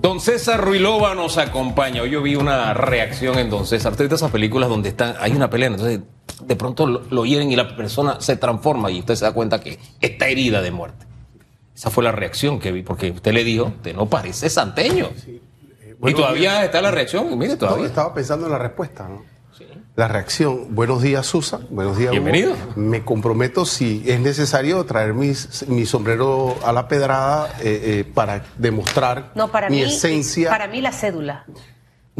Don César Ruilova nos acompaña. Hoy yo vi una reacción en Don César. Usted esas películas donde están, hay una pelea, entonces de pronto lo, lo hieren y la persona se transforma y usted se da cuenta que está herida de muerte. Esa fue la reacción que vi, porque usted le dijo, te no parece santeño. y todavía está la reacción, mire, todavía. estaba pensando en la respuesta, ¿no? La reacción. Buenos días, Susan. Buenos días, Hugo. Bienvenido. Me comprometo, si es necesario, traer mis- mi sombrero a la pedrada eh, eh, para demostrar No, para mi mí, esencia. para mí la cédula.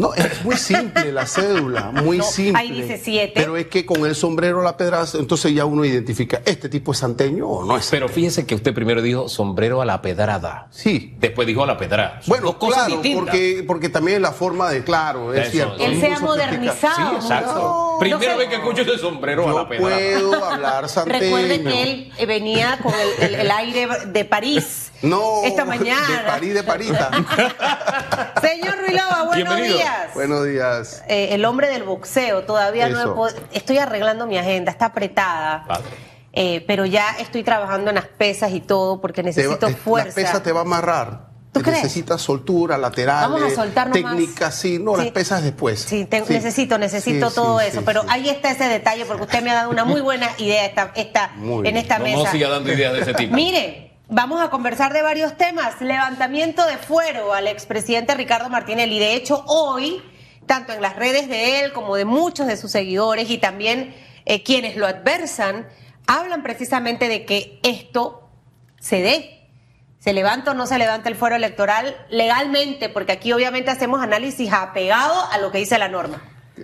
No, es muy simple la cédula, muy No, simple. ahí dice siete. Pero es que con el sombrero a la pedrada, entonces ya uno identifica, ¿este tipo es santeño o no es? Pero fíjese que usted primero dijo sombrero a la pedrada. Sí. Después dijo a la pedrada. Son Bueno, dos cosas claro, distintas. porque, porque también es la forma de, claro, es Eso, cierto. Él se ha modernizado. Sí, exacto. No, Primera no vez que escucho ese sombrero a la pedrada. puedo hablar santeño. Recuerde que él eh, venía con el, el- el aire de París. No, Esta mañana. de París, de Parita. Señor Ruilova, buenos Bienvenido. días. Buenos días. Eh, el hombre del boxeo, todavía no he pod- Estoy arreglando mi agenda, está apretada. Eh, pero ya estoy trabajando en las pesas y todo porque Te va- necesito eh, fuerza. La pesa te va a amarrar. ¿Tú crees? Necesitas soltura, laterales, Vamos a soltar nomás. técnica, sí. No, Sí. las pesas después. Sí, te- necesito, necesito Sí, todo sí, eso. sí, pero sí. ahí está ese detalle porque usted me ha dado una muy buena idea esta, esta- Muy en bien. esta No, mesa. no siga dando ideas de ese tipo. Mire, vamos a conversar de varios temas. Levantamiento de fuero al expresidente Ricardo Martinelli. De hecho, hoy, tanto en las redes de él como de muchos de sus seguidores y también eh, quienes lo adversan, hablan precisamente de que esto se dé. ¿Se levanta o no se levanta el fuero electoral legalmente? Porque aquí obviamente hacemos análisis apegado a lo que dice la norma.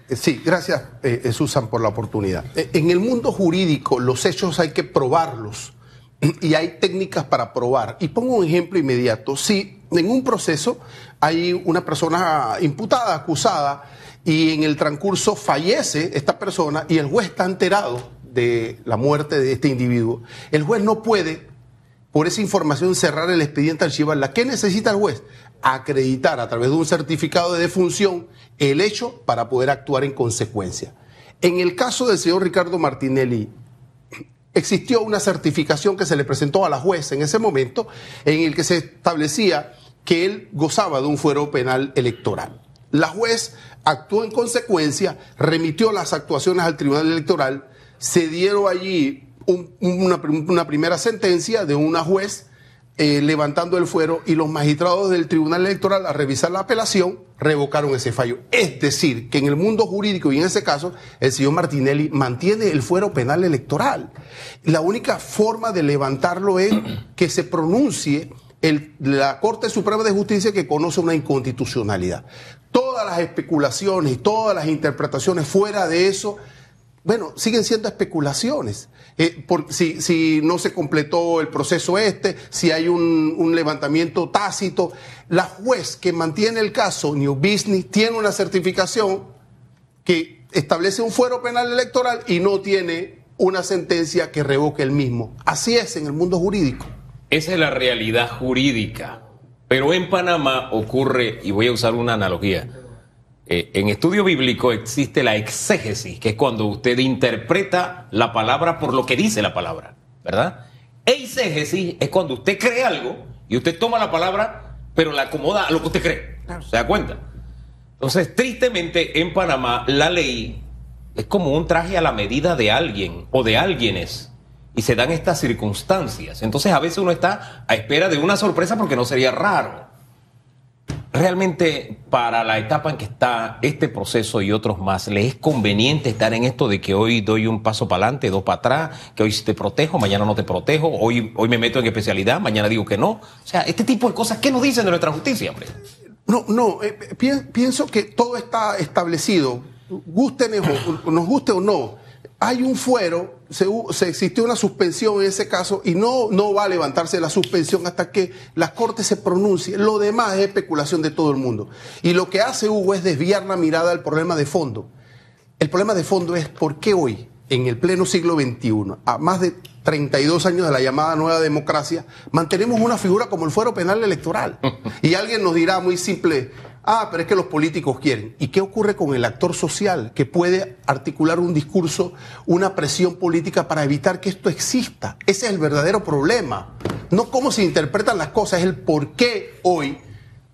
Eh, Sí, gracias, eh, eh, Susan, por la oportunidad. En el mundo jurídico, los hechos hay que probarlos y hay técnicas para probar. Y pongo un ejemplo inmediato. Si en un proceso hay una persona imputada, acusada, y en el transcurso fallece esta persona y el juez está enterado de la muerte de este individuo, el juez no puede por esa información cerrar el expediente archivarla. ¿Qué necesita el juez? Acreditar a través de un certificado de defunción el hecho para poder actuar en consecuencia. En el caso del señor Ricardo Martinelli, existió una certificación que se le presentó a la juez en ese momento en el que se establecía que él gozaba de un fuero penal electoral. La juez actuó en consecuencia, remitió las actuaciones al Tribunal Electoral, se dieron allí un- una, una primera sentencia de una juez eh, levantando el fuero y los magistrados del Tribunal Electoral, al revisar la apelación, revocaron ese fallo. Es decir, que en el mundo jurídico y en ese caso, el señor Martinelli mantiene el fuero penal electoral. La única forma de levantarlo es que se pronuncie la Corte Suprema de Justicia que conoce una inconstitucionalidad. Todas las especulaciones y todas las interpretaciones fuera de eso bueno, siguen siendo especulaciones. Eh, por- si, si no se completó el proceso este, si hay un, un levantamiento tácito, la juez que mantiene el caso, New Business, tiene una certificación que establece un fuero penal electoral y no tiene una sentencia que revoque el mismo. Así es en el mundo jurídico. Esa es la realidad jurídica. Pero en Panamá ocurre, y voy a usar una analogía, eh, en estudio bíblico existe la exégesis, que es cuando usted interpreta la palabra por lo que dice la palabra, ¿verdad? Eisegesis es cuando usted cree algo y usted toma la palabra, pero la acomoda a lo que usted cree. ¿Se da cuenta? Entonces, tristemente, en Panamá, la ley es como un traje a la medida de alguien o de alguienes. Y se dan estas circunstancias. Entonces, a veces uno está a espera de una sorpresa porque no sería raro. Realmente, para la etapa en que está este proceso y otros más, ¿le es conveniente estar en esto de que hoy doy un paso para adelante, dos para atrás, que hoy te protejo, mañana no te protejo, hoy, hoy me meto en especialidad, mañana digo que no? O sea, este tipo de cosas, ¿qué nos dicen de nuestra justicia, hombre? No, no, eh, pi- pienso que todo está establecido. Gusten nos guste o no, hay un fuero, se, existió una suspensión en ese caso y no, no va a levantarse la suspensión hasta que la Corte se pronuncie. Lo demás es especulación de todo el mundo. Y lo que hace Hugo es desviar la mirada al problema de fondo. El problema de fondo es por qué hoy, en el pleno siglo XXI, a más de 32 años de la llamada nueva democracia, mantenemos una figura como el fuero penal electoral. Y alguien nos dirá muy simple, ah, pero es que los políticos quieren. ¿Y qué ocurre con el actor social que puede articular un discurso, una presión política para evitar que esto exista? Ese es el verdadero problema. No cómo se interpretan las cosas, es el por qué hoy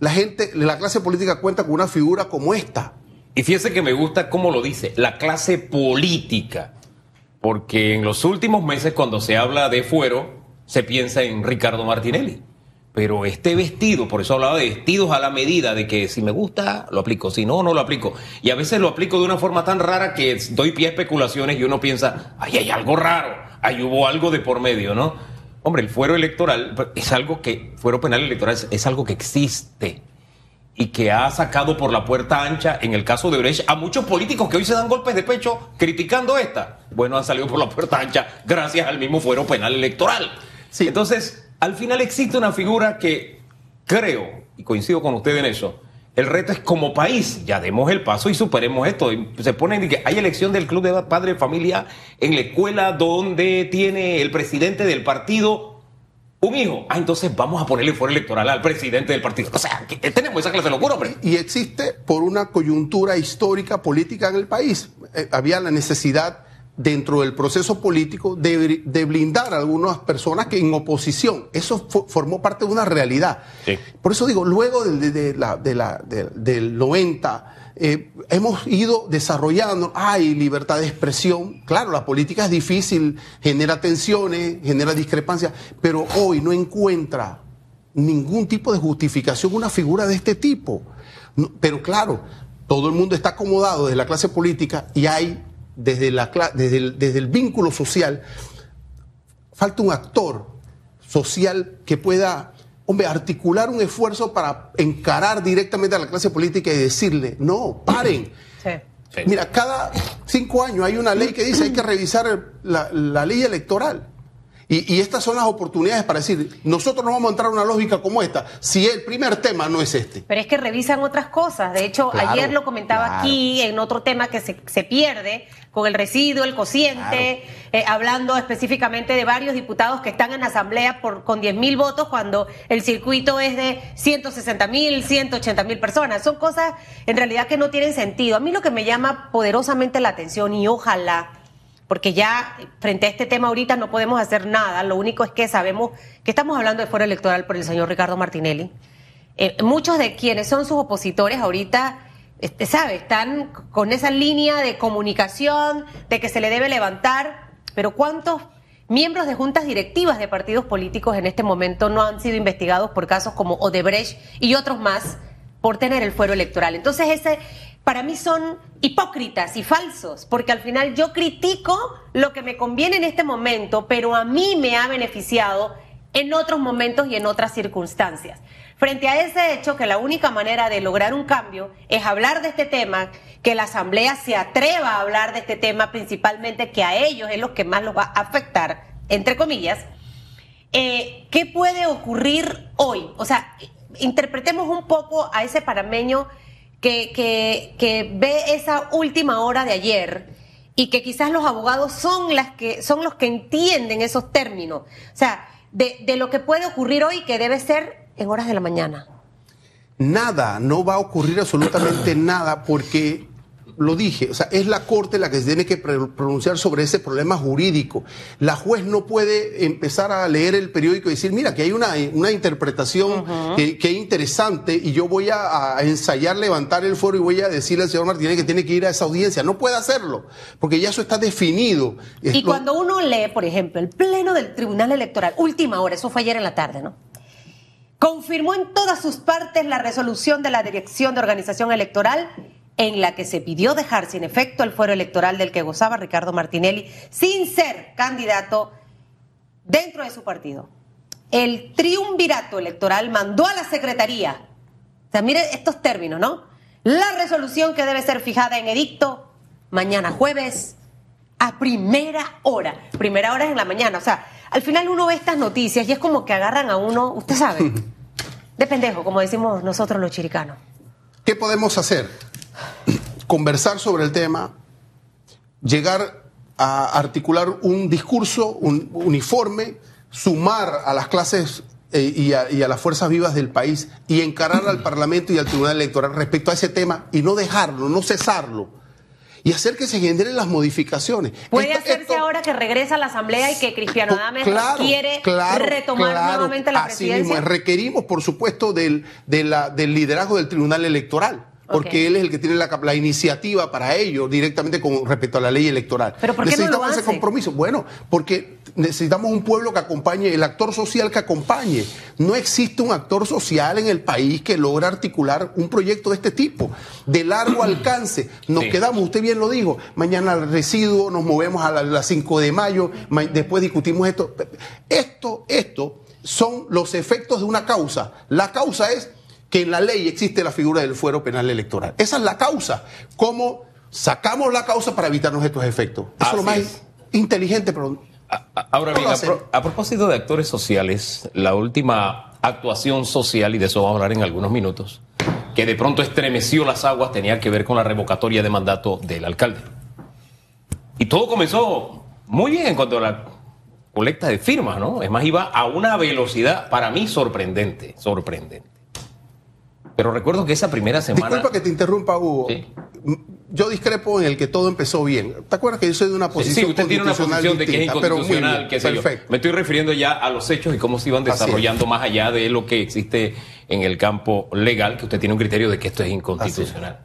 la gente, la clase política cuenta con una figura como esta. Y fíjese que me gusta cómo lo dice, la clase política. Porque en los últimos meses, cuando se habla de fuero, se piensa en Ricardo Martinelli. Pero este vestido, por eso hablaba de vestidos a la medida, de que si me gusta, lo aplico, si no, no lo aplico. Y a veces lo aplico de una forma tan rara que doy pie a especulaciones y uno piensa, ay, hay algo raro, ahí hubo algo de por medio, ¿no? Hombre, el fuero electoral es algo que, fuero penal electoral es, algo que existe y que ha sacado por la puerta ancha, en el caso de Brecht, a muchos políticos que hoy se dan golpes de pecho criticando esta. Bueno, han salido por la puerta ancha gracias al mismo fuero penal electoral. Sí. Entonces, al final existe una figura que creo, y coincido con usted en eso, el reto es como país, ya demos el paso y superemos esto. Se pone que hay elección del club de padre familia en la escuela donde tiene el presidente del partido un hijo. Ah, entonces vamos a ponerle fuera electoral al presidente del partido. O sea, tenemos esa clase de locura, hombre. Y existe por una coyuntura histórica, política en el país. Eh, había la necesidad dentro del proceso político de, blindar a algunas personas que en oposición, eso formó parte de una realidad. Por eso digo, luego de, la, del 90, eh, hemos ido desarrollando, hay libertad de expresión, claro, la política es difícil, genera tensiones, genera discrepancias, pero hoy no encuentra ningún tipo de justificación una figura de este tipo. pero claro, todo el mundo está acomodado desde la clase política y hay desde, la, desde, el, desde el vínculo social, falta un actor social que pueda, hombre, articular un esfuerzo para encarar directamente a la clase política y decirle, no, paren. Mira, cada cinco años hay una ley que dice hay que revisar la, la ley electoral. Y, estas son las oportunidades para decir, nosotros no vamos a entrar en una lógica como esta, si el primer tema no es este. Pero es que revisan otras cosas. De hecho, ayer lo comentaba aquí en otro tema que se, se pierde con el residuo, el cociente, eh, hablando específicamente de varios diputados que están en asamblea por, con 10 mil votos cuando el circuito es de 160 mil, 180 mil personas. Son cosas en realidad que no tienen sentido. A mí lo que me llama poderosamente la atención y ojalá porque ya frente a este tema ahorita no podemos hacer nada, lo único es que sabemos que estamos hablando de fuero electoral por el señor Ricardo Martinelli. Eh, muchos de quienes son sus opositores ahorita, este, ¿sabe? Están con esa línea de comunicación, de que se le debe levantar, pero ¿cuántos miembros de juntas directivas de partidos políticos en este momento no han sido investigados por casos como Odebrecht y otros más por tener el fuero electoral? Entonces ese para mí son hipócritas y falsos, porque al final yo critico lo que me conviene en este momento, pero a mí me ha beneficiado en otros momentos y en otras circunstancias. Frente a ese hecho, que la única manera de lograr un cambio es hablar de este tema, que la Asamblea se atreva a hablar de este tema, principalmente que a ellos es lo que más los va a afectar, entre comillas, eh, ¿qué puede ocurrir hoy? O sea, interpretemos un poco a ese parameño que, que, ve esa última hora de ayer y que quizás los abogados son, las que, son los que entienden esos términos. O sea, de, de lo que puede ocurrir hoy que debe ser en horas de la mañana. Nada, no va a ocurrir absolutamente nada porque lo dije, o sea, es la Corte la que se tiene que pronunciar sobre ese problema jurídico. La juez no puede empezar a leer el periódico y decir, mira, que hay una, una interpretación que, es interesante y yo voy a, ensayar levantar el foro y voy a decirle al señor Martínez que tiene que ir a esa audiencia. No puede hacerlo, porque ya eso está definido. Y cuando uno lee, por ejemplo, el Pleno del Tribunal Electoral, última hora, eso fue ayer en la tarde, ¿no? Confirmó en todas sus partes la resolución de la Dirección de Organización Electoral en la que se pidió dejar sin efecto el fuero electoral del que gozaba Ricardo Martinelli sin ser candidato dentro de su partido. El triunvirato electoral mandó a la Secretaría, o sea, mire estos términos, ¿no? La resolución que debe ser fijada en edicto mañana jueves a primera hora. Primera hora es en la mañana, o sea, al final uno ve estas noticias y es como que agarran a uno, usted sabe, de pendejo, como decimos nosotros los chiricanos. ¿Qué podemos hacer? Conversar sobre el tema, llegar a articular un discurso un uniforme, sumar a las clases eh, y, a, y, a, las fuerzas vivas del país y encarar al Parlamento y al Tribunal Electoral respecto a ese tema y no dejarlo, no cesarlo. y hacer que se generen las modificaciones. ¿Puede hacerse ahora que regresa a la Asamblea y que Cristiano Adames quiere retomar nuevamente la presidencia? requerimos, por supuesto, del, del liderazgo del Tribunal Electoral porque él es el que tiene la, iniciativa para ello directamente con respecto a la ley electoral. ¿Pero por qué necesitamos no ese compromiso. Bueno, porque necesitamos un pueblo que acompañe, el actor social que acompañe. No existe un actor social en el país que logre articular un proyecto de este tipo, de largo alcance. Nos quedamos, usted bien lo dijo, mañana al residuo, nos movemos a las 5 de mayo, después discutimos esto. Esto, esto son los efectos de una causa. La causa es que en la ley existe la figura del fuero penal electoral. Esa es la causa. ¿Cómo sacamos la causa para evitarnos estos efectos? Eso es lo más inteligente, pero... Ahora bien, a, propósito de actores sociales, la última actuación social, y de eso vamos a hablar en algunos minutos, que de pronto estremeció las aguas, tenía que ver con la revocatoria de mandato del alcalde. Y todo comenzó muy bien en cuanto a la colecta de firmas, ¿no? Es más, iba a una velocidad para mí sorprendente, sorprendente. Pero recuerdo que esa primera semana. Disculpa que te interrumpa, Hugo. Yo discrepo en el que todo empezó bien. ¿Te acuerdas que yo soy de una posición Sí, usted tiene una posición de que es inconstitucional, sé yo. Me estoy refiriendo ya a los hechos y cómo se iban desarrollando más allá de lo que existe en el campo legal, que usted tiene un criterio de que esto es inconstitucional.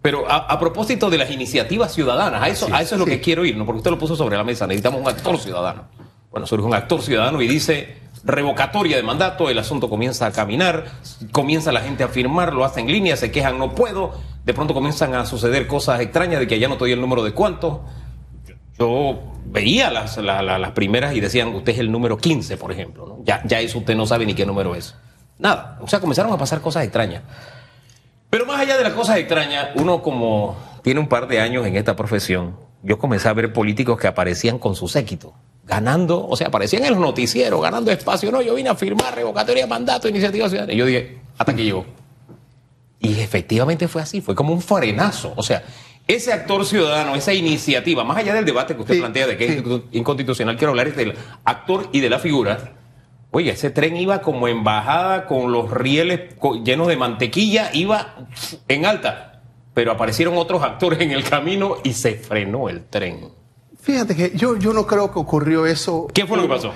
Pero a, propósito de las iniciativas ciudadanas, a eso, a eso es lo que quiero ir, ¿no? porque usted lo puso sobre la mesa, necesitamos un actor ciudadano. Bueno, surge un actor ciudadano y dice, revocatoria de mandato, el asunto comienza a caminar, comienza la gente a firmar, lo hace en línea, se quejan, no puedo, de pronto comienzan a suceder cosas extrañas de que ya no te doy el número de cuánto. Yo veía las, las primeras y decían, usted es el número 15, por ejemplo. Ya, ya eso usted no sabe ni qué número es. Nada, o sea, comenzaron a pasar cosas extrañas. Pero más allá de las cosas extrañas, uno como tiene un par de años en esta profesión, yo comencé a ver políticos que aparecían con su séquito ganando, o sea, aparecían en los noticieros, ganando espacio. No, yo vine a firmar revocatoria de mandato, iniciativa ciudadana. Y yo dije, hasta que llegó. Y efectivamente fue así, fue como un frenazo. O sea, ese actor ciudadano, esa iniciativa, más allá del debate que usted plantea de que es inconstitucional, quiero hablar del actor y de la figura. Oye, ese tren iba como embajada con los rieles llenos de mantequilla, iba en alta. Pero aparecieron otros actores en el camino y se frenó el tren. Fíjate que yo, yo no creo que ocurrió eso. ¿Qué fue lo que pasó?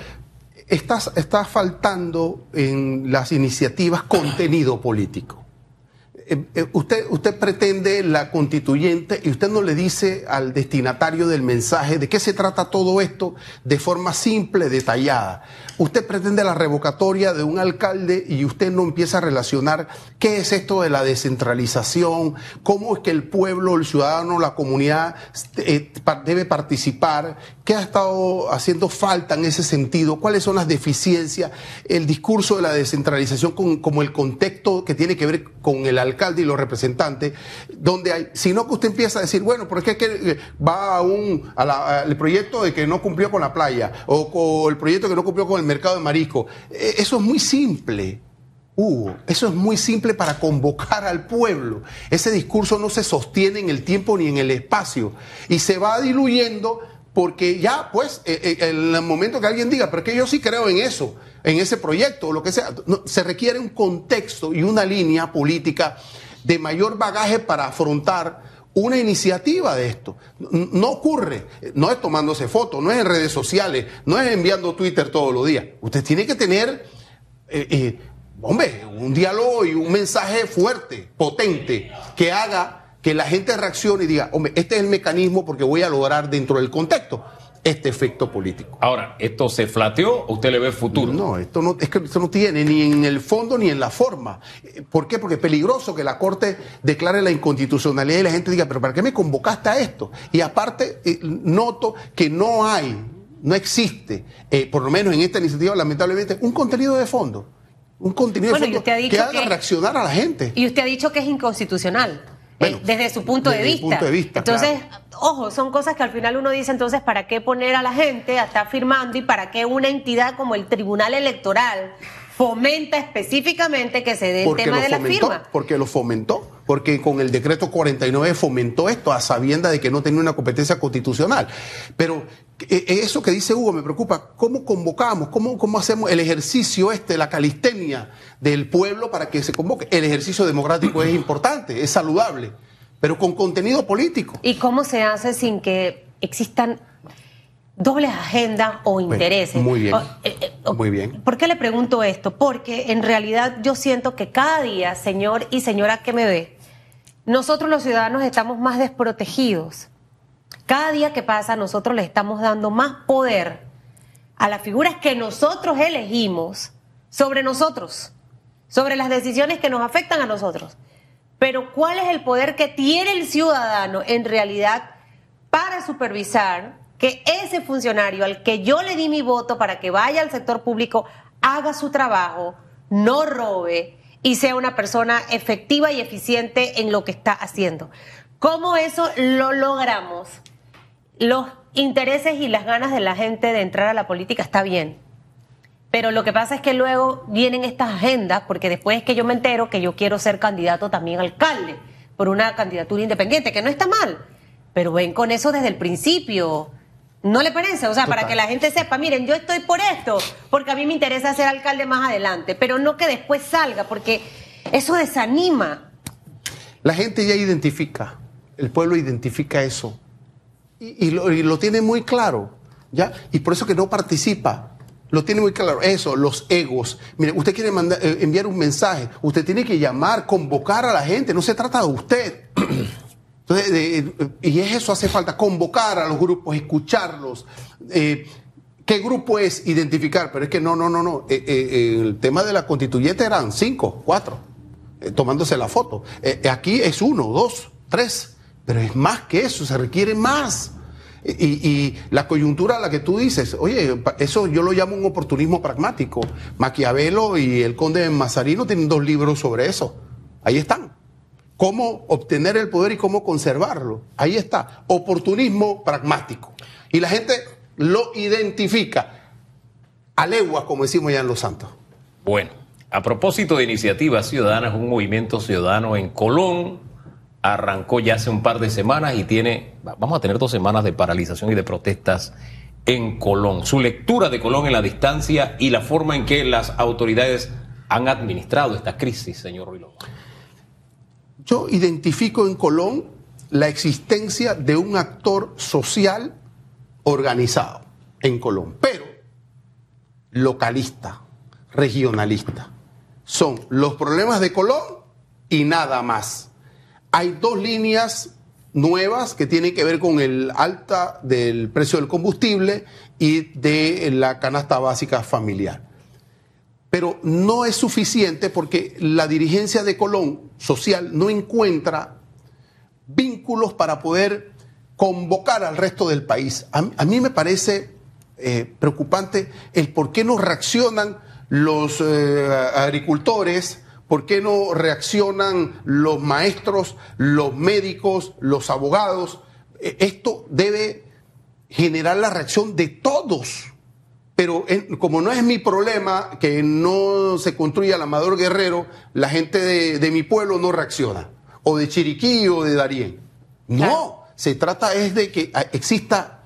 está faltando en las iniciativas contenido político. Eh, eh, usted, usted pretende la constituyente y usted no le dice al destinatario del mensaje de qué se trata todo esto de forma simple, detallada. Usted pretende la revocatoria de un alcalde y usted no empieza a relacionar qué es esto de la descentralización, cómo es que el pueblo, el ciudadano, la comunidad eh, debe participar, qué ha estado haciendo falta en ese sentido, cuáles son las deficiencias, el discurso de la descentralización como el contexto que tiene que ver con el alcalde y los representantes, donde hay, sino que usted empieza a decir, bueno, porque es que eh, va a un, al proyecto de que no cumplió con la playa, o, el proyecto que no cumplió con el mercado de marisco. Eh, eso es muy simple. Hugo, eso es muy simple para convocar al pueblo. Ese discurso no se sostiene en el tiempo ni en el espacio y se va diluyendo porque ya, pues, eh, en el momento que alguien diga, pero que yo sí creo en eso, en ese proyecto o lo que sea. se requiere un contexto y una línea política de mayor bagaje para afrontar una iniciativa de esto. No ocurre, no es tomándose fotos, no es en redes sociales, no es enviando Twitter todos los días. Usted tiene que tener, eh, eh, hombre, un diálogo y un mensaje fuerte, potente, que haga que la gente reaccione y diga, hombre, este es el mecanismo porque voy a lograr dentro del contexto este efecto político. Ahora, ¿esto se flateó o usted le ve futuro? No, esto no, es que esto no tiene ni en el fondo ni en la forma. ¿Por qué? Porque es peligroso que la Corte declare la inconstitucionalidad y la gente diga, pero ¿para qué me convocaste a esto? Y aparte, eh, noto que no hay, no existe, eh, por lo menos en esta iniciativa, lamentablemente, un contenido de fondo. Un contenido de fondo que haga reaccionar a la gente. Y usted ha dicho que es inconstitucional. Eh, desde su punto, de vista. punto de vista. Entonces, ojo, son cosas que al final uno dice, entonces, ¿para qué poner a la gente a estar firmando y para qué una entidad como el Tribunal Electoral fomenta específicamente que se dé el tema de la firma. Porque lo fomentó, porque con el decreto 49 fomentó esto a sabienda de que no tenía una competencia constitucional. Pero eso que dice Hugo me preocupa, ¿cómo convocamos? ¿Cómo, cómo hacemos el ejercicio este, la calistenia del pueblo para que se convoque? El ejercicio democrático es importante, es saludable pero con contenido político. ¿Y cómo se hace sin que existan dobles agendas o intereses? muy bien. O- eh, eh, o- Muy bien. ¿Por qué le pregunto esto? Porque en realidad yo siento que cada día, señor y señora que me ve, nosotros los ciudadanos estamos más desprotegidos. Cada día que pasa, nosotros le estamos dando más poder a las figuras que nosotros elegimos sobre nosotros, sobre las decisiones que nos afectan a nosotros. Pero ¿cuál es el poder que tiene el ciudadano en realidad para supervisar que ese funcionario al que yo le di mi voto para que vaya al sector público haga su trabajo, no robe y sea una persona efectiva y eficiente en lo que está haciendo? ¿Cómo eso lo logramos? Los intereses y las ganas de la gente de entrar a la política está bien. Pero lo que pasa es que luego vienen estas agendas, porque después es que yo me entero que yo quiero ser candidato también alcalde por una candidatura independiente, que no está mal. Pero ven con eso desde el principio. ¿No le parece? O sea, para que la gente sepa, miren, yo estoy por esto, porque a mí me interesa ser alcalde más adelante, pero no que después salga, porque eso desanima. La gente ya identifica, el pueblo identifica eso y, lo, tiene muy claro, ¿ya? Y por eso que no participa. Lo tiene muy claro. Eso, los egos. Mire, usted quiere mandar, eh, enviar un mensaje, usted tiene que llamar, convocar a la gente, no se trata de usted. Entonces, eh, eh, y es eso, hace falta convocar a los grupos, escucharlos. eh, ¿Qué grupo es identificar? Pero es que no, no, no, no. Eh, el tema de la constituyente eran cinco, cuatro, tomándose la foto. Aquí es uno, dos, tres, pero es más que eso, se requiere más. Y, la coyuntura a la que tú dices, oye, eso yo lo llamo un oportunismo pragmático. Maquiavelo y el conde de Mazarino tienen dos libros sobre eso. Ahí están. Cómo obtener el poder y cómo conservarlo. Ahí está. Oportunismo pragmático. Y la gente lo identifica a leguas, como decimos ya en Los Santos. Bueno, a propósito de iniciativas ciudadanas, un movimiento ciudadano en Colón arrancó ya hace un par de semanas y tiene, vamos a tener dos semanas de paralización y de protestas en Colón. Su lectura de Colón en la distancia y la forma en que las autoridades han administrado esta crisis, señor Ruiz Lobo. Yo identifico en Colón la existencia de un actor social organizado en Colón, pero localista, regionalista. Son los problemas de Colón y nada más. Hay dos líneas nuevas que tienen que ver con el alta del precio del combustible y de la canasta básica familiar pero no es suficiente porque la dirigencia de Colón social no encuentra vínculos para poder convocar al resto del país. A, mí me parece eh, preocupante el por qué no reaccionan los eh, agricultores, por qué no reaccionan los maestros, los médicos, los abogados. Eh, esto debe generar la reacción de todos. Pero como no es mi problema que no se construya el Amador Guerrero, la gente de, de mi pueblo no reacciona. O de Chiriquí o de Darién. No, Claro. se trata es de que ah, exista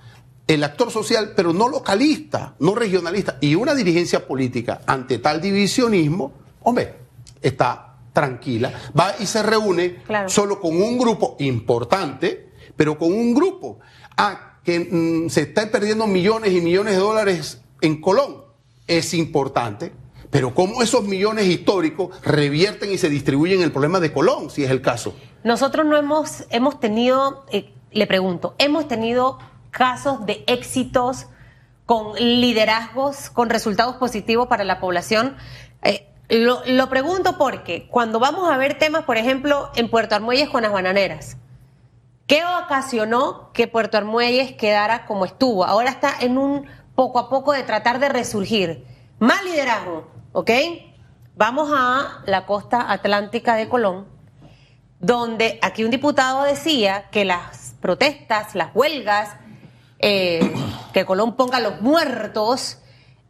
el actor social, pero no localista, no regionalista. Y una dirigencia política ante tal divisionismo, hombre, está tranquila. Va y se reúne Claro. solo con un grupo importante, pero con un grupo. Ah, que mm, se están perdiendo millones y millones de dólares en Colón. Es importante. Pero cómo esos millones históricos revierten y se distribuyen el problema de Colón, si es el caso. Nosotros no hemos, hemos tenido, eh, le pregunto, hemos tenido casos de éxitos con liderazgos, con resultados positivos para la población. Eh, lo, lo pregunto porque cuando vamos a ver temas, por ejemplo, en Puerto Armuelles con las bananeras, ¿qué ocasionó que Puerto Armuelles quedara como estuvo? Ahora está en un poco a poco de tratar de resurgir. Más liderazgo, ¿ok? Vamos a la costa atlántica de Colón, donde aquí un diputado decía que las protestas, las huelgas, eh, que Colón ponga los muertos,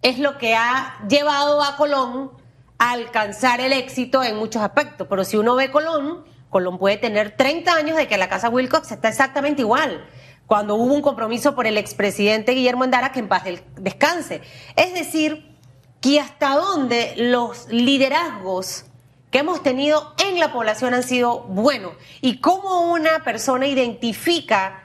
es lo que ha llevado a Colón alcanzar el éxito en muchos aspectos. Pero si uno ve Colón, Colón puede tener 30 años de que la casa Wilcox está exactamente igual. Cuando hubo un compromiso por el expresidente Guillermo Endara que en paz descanse. Es decir, que hasta dónde los liderazgos que hemos tenido en la población han sido buenos. Y cómo una persona identifica,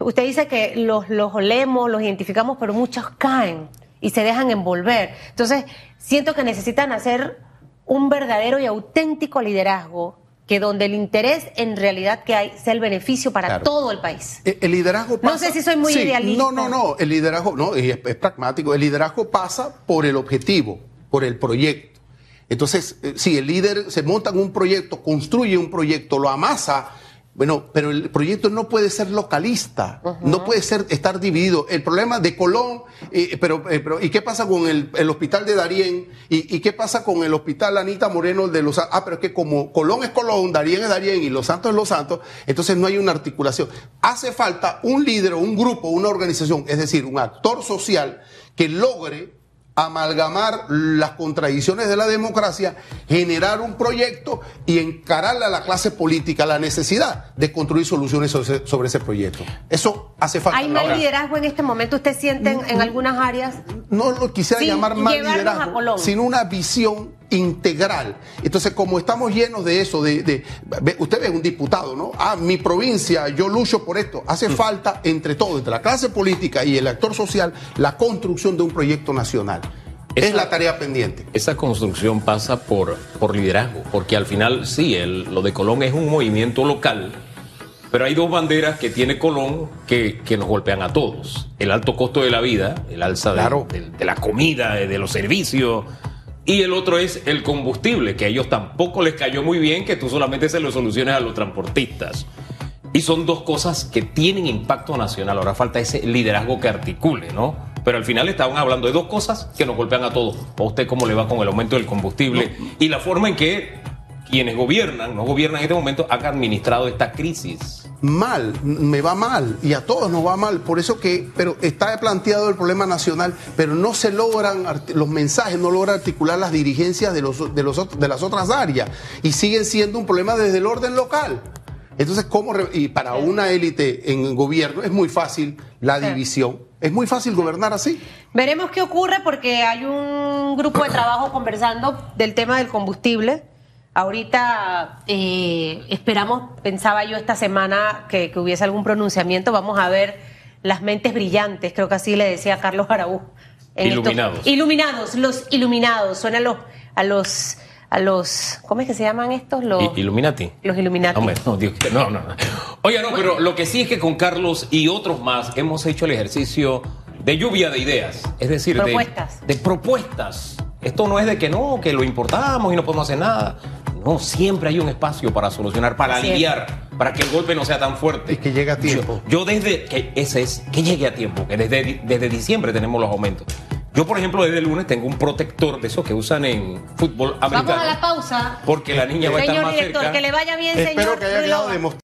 usted dice que los, los olemos, los identificamos, pero muchos caen y se dejan envolver. Entonces, siento que necesitan hacer un verdadero y auténtico liderazgo que donde el interés en realidad que hay sea el beneficio para Claro. todo el país. Eh, El liderazgo pasa. No sé si soy muy Sí, idealista. No, no, no. El liderazgo, no, es, es pragmático. El liderazgo pasa por el objetivo, por el proyecto. Entonces, eh, si el líder se monta en un proyecto, construye un proyecto, lo amasa. Bueno, pero el proyecto no puede ser localista, no puede ser estar dividido. El problema de Colón, eh, pero, eh, pero ¿y qué pasa con el, el hospital de Darién? ¿Y, y qué pasa con el hospital Anita Moreno de los Ah, pero es que como Colón es Colón, Darién es Darién y Los Santos es Los Santos, entonces no hay una articulación. Hace falta un líder, un grupo, una organización, es decir, un actor social que logre amalgamar las contradicciones de la democracia, generar un proyecto y encararle a la clase política la necesidad de construir soluciones sobre, ese proyecto. Eso hace falta. ¿Hay mal liderazgo en este momento? ¿Usted siente en, en algunas áreas? no lo quisiera llamar mal liderazgo, sino una visión integral. Entonces, como estamos llenos de eso, de, de- usted ve un diputado, ¿no? Ah, mi provincia, yo lucho por esto. Hace Mm. falta entre todos, entre la clase política y el actor social, la construcción de un proyecto nacional. es la tarea pendiente. Esa construcción pasa por, por liderazgo, porque al final sí, el- lo de Colón es un movimiento local, pero hay dos banderas que tiene Colón que, que nos golpean a todos. El alto costo de la vida, el alza de, de- de la comida, de, de los servicios, y el otro es el combustible, que a ellos tampoco les cayó muy bien que tú solamente se lo soluciones a los transportistas. Y son dos cosas que tienen impacto nacional. Ahora falta ese liderazgo que articule, ¿no? Pero al final estaban hablando de dos cosas que nos golpean a todos. ¿A usted cómo le va con el aumento del combustible? Y la forma en que quienes gobiernan, no gobiernan en este momento, han administrado esta crisis. Mal, me va mal y a todos nos va mal. Por eso que, pero está planteado el problema nacional, pero no se logran los mensajes, no logran articular las dirigencias de, los, de, los, de las otras áreas y siguen siendo un problema desde el orden local. Entonces, ¿cómo? Y para una élite en el gobierno es muy fácil la división. Es muy fácil gobernar así. Veremos qué ocurre porque hay un grupo de trabajo conversando del tema del combustible. Ahorita eh, esperamos, pensaba yo esta semana que, que hubiese algún pronunciamiento. Vamos a ver las mentes brillantes, creo que así le decía Carlos Araúz. estos- Iluminados. iluminados, los iluminados. Suena a los, a los, a los, ¿cómo es que se llaman estos? Los, Illuminati. los Illuminati. Hombre, no, Dios, que- no, no. Oiga, no, pero lo que sí es que con Carlos y otros más hemos hecho el ejercicio de lluvia de ideas. Es decir. De, propuestas. Esto no es de que no, que lo importamos y no podemos hacer nada. No, siempre hay un espacio para solucionar, para aliviar, para que el golpe no sea tan fuerte. Y que llegue a tiempo. Yo, yo desde que ese es que llegue a tiempo, que desde, desde diciembre tenemos los aumentos. Yo, por ejemplo, desde el lunes tengo un protector de esos que usan en fútbol americano. Vamos a la pausa. Porque la niña va a estar Señor más director, cerca. que le vaya bien, Espero señor que haya.